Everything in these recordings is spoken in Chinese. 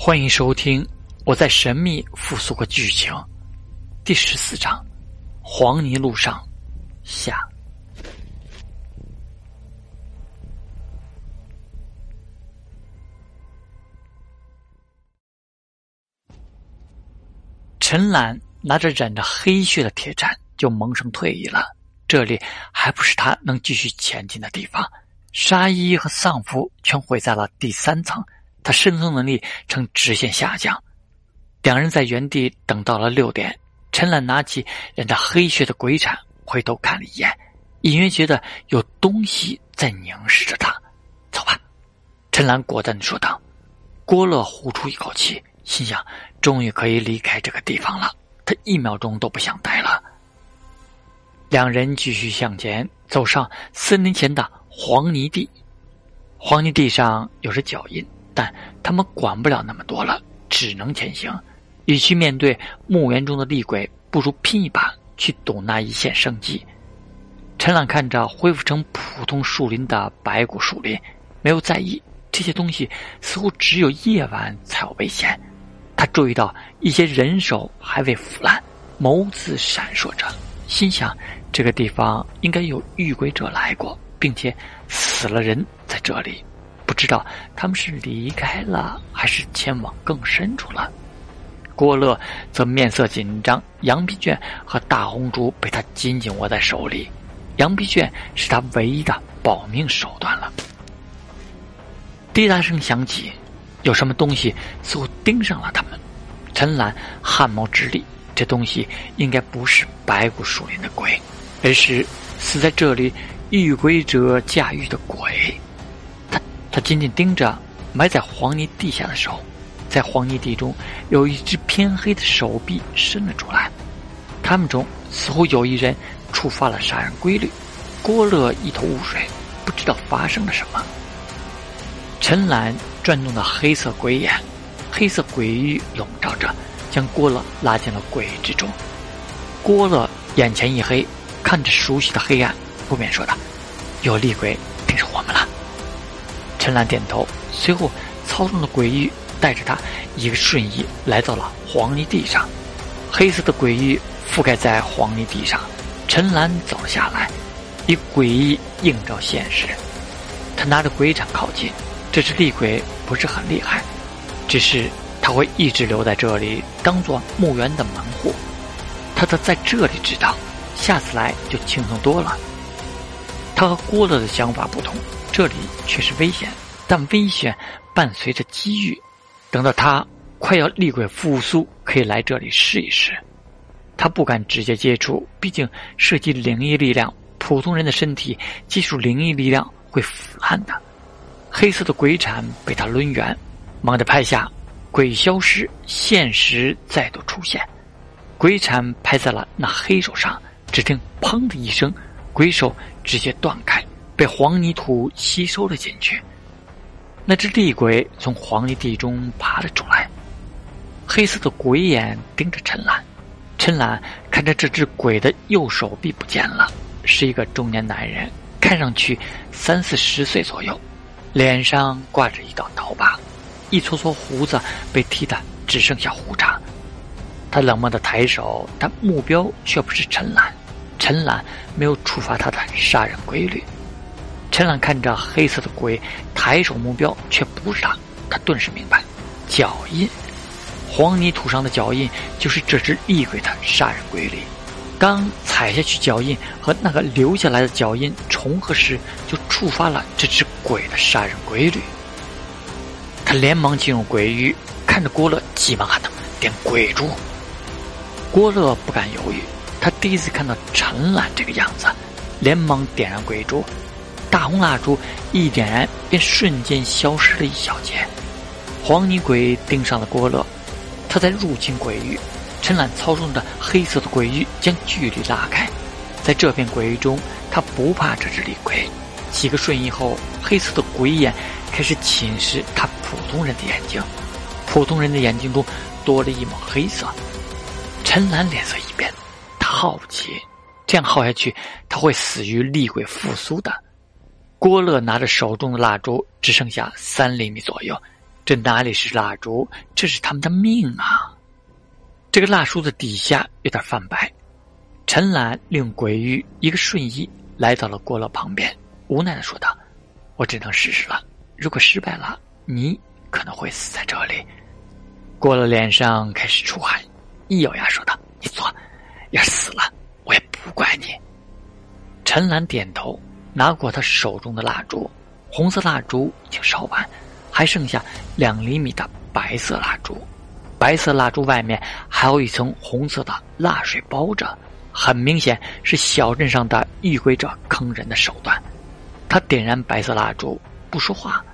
欢迎收听《我在神秘复苏过剧情》第十四章《黄泥路上》下。陈岚拿着染着黑血的铁铲，就萌生退意了。这里还不是他能继续前进的地方。纱衣和丧服全毁在了第三层。他生存能力呈直线下降，两人在原地等到了六点。陈岚拿起染着黑血的鬼铲，回头看了一眼，隐约觉得有东西在凝视着他。走吧，陈岚果断的说道。郭乐呼出一口气，心想：终于可以离开这个地方了。他一秒钟都不想待了。两人继续向前，走上森林前的黄泥地。黄泥地上有着脚印。但他们管不了那么多了，只能前行。与其面对墓园中的厉鬼，不如拼一把去赌那一线生机。陈朗看着恢复成普通树林的白骨树林，没有在意这些东西，似乎只有夜晚才有危险。他注意到一些人手还未腐烂，眸子闪烁着，心想这个地方应该有遇鬼者来过，并且死了人在这里。知道他们是离开了，还是前往更深处了。郭乐则面色紧张，羊皮卷和大红烛被他紧紧握在手里。羊皮卷是他唯一的保命手段了。滴答声响起，有什么东西似乎盯上了他们。陈岚汗毛直立，这东西应该不是白骨树林的鬼，而是死在这里遇鬼者驾驭的鬼。他紧紧盯着埋在黄泥地下的手，在黄泥地中有一只偏黑的手臂伸了出来。他们中似乎有一人触发了杀人规律。郭乐一头雾水，不知道发生了什么。陈岚转动的黑色鬼眼，黑色鬼域笼罩着，将郭乐拉进了鬼之中。郭乐眼前一黑，看着熟悉的黑暗，不免说道：“有厉鬼盯着我们了。”陈岚点头，随后操纵的鬼域带着他一个瞬移来到了黄泥地上。黑色的鬼域覆盖在黄泥地上，陈岚走了下来，以鬼域映照现实。他拿着鬼铲靠近，这只厉鬼不是很厉害，只是他会一直留在这里，当做墓园的门户。他的在这里知道，下次来就轻松多了。他和郭乐的想法不同。这里却是危险，但危险伴随着机遇。等到他快要厉鬼复苏，可以来这里试一试。他不敢直接接触，毕竟涉及灵异力量，普通人的身体接触灵异力量会腐烂的。黑色的鬼铲被他抡圆，猛地拍下，鬼消失，现实再度出现。鬼铲拍在了那黑手上，只听“砰”的一声，鬼手直接断开。被黄泥土吸收了进去，那只厉鬼从黄泥地中爬了出来，黑色的鬼眼盯着陈岚。陈岚看着这只鬼的右手臂不见了，是一个中年男人，看上去三四十岁左右，脸上挂着一道刀疤，一撮撮胡子被剃得只剩下胡茬。他冷漠的抬手，但目标却不是陈岚。陈岚没有触发他的杀人规律。陈岚看着黑色的鬼，抬手目标却不是他，他顿时明白，脚印，黄泥土上的脚印就是这只厉鬼的杀人规律。当踩下去脚印和那个留下来的脚印重合时，就触发了这只鬼的杀人规律。他连忙进入鬼域，看着郭乐，急忙喊道：“点鬼珠！”郭乐不敢犹豫，他第一次看到陈岚这个样子，连忙点燃鬼珠。大红蜡烛一点燃，便瞬间消失了一小截。黄泥鬼盯上了郭乐，他在入侵鬼域。陈岚操纵着黑色的鬼域将距离拉开，在这片鬼域中，他不怕这只厉鬼。几个瞬移后，黑色的鬼眼开始侵蚀他普通人的眼睛，普通人的眼睛中多了一抹黑色。陈岚脸色一变，他好奇，这样耗下去，他会死于厉鬼复苏的。郭乐拿着手中的蜡烛，只剩下三厘米左右，这哪里是蜡烛，这是他们的命啊！这个蜡烛的底下有点泛白。陈兰利用鬼域一个瞬移，来到了郭乐旁边，无奈的说道：“我只能试试了，如果失败了，你可能会死在这里。”郭乐脸上开始出汗，一咬牙说道：“你错，要是死了，我也不怪你。”陈兰点头，拿过他手中的蜡烛，红色蜡烛已经烧完。还剩下两厘米的白色蜡烛，白色蜡烛外面还有一层红色的蜡水包着，很明显是小镇上的遇鬼者坑人的手段。他点燃白色蜡烛，不说话。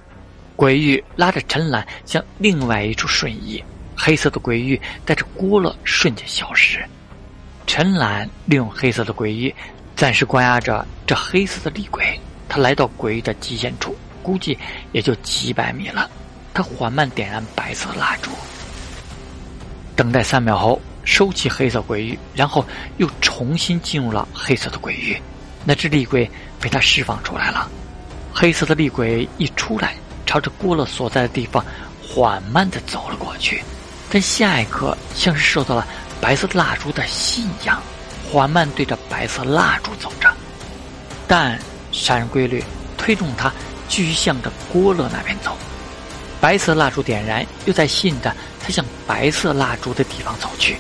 鬼域拉着陈兰向另外一处瞬移，黑色的鬼域带着郭乐瞬间消失。陈兰利用黑色的鬼域，暂时关押着这黑色的厉鬼。他来到鬼域的极限处。估计也就几百米了。他缓慢点燃白色蜡烛，等待三秒后收起黑色鬼域，然后又重新进入了黑色的鬼域。那只厉鬼被他释放出来了。黑色的厉鬼一出来，朝着郭乐所在的地方缓慢的走了过去。但下一刻，像是受到了白色蜡烛的信仰，缓慢对着白色蜡烛走着。但杀人规律推动他。继续向着郭乐那边走，白色蜡烛点燃，又在吸引着他向白色蜡烛的地方走去。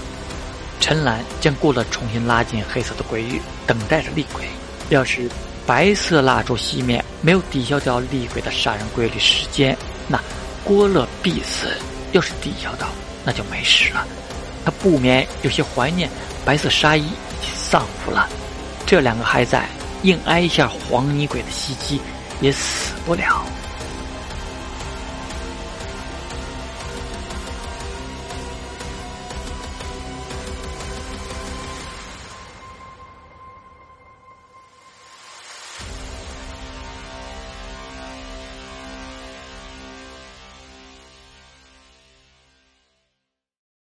陈兰将郭乐重新拉进黑色的鬼域，等待着厉鬼。要是白色蜡烛熄灭，没有抵消掉厉鬼的杀人规律时间，那郭乐必死；要是抵消到，那就没事了。他不免有些怀念白色纱衣丧夫了。这两个还在，硬挨一下黄泥鬼的袭击。也死不了。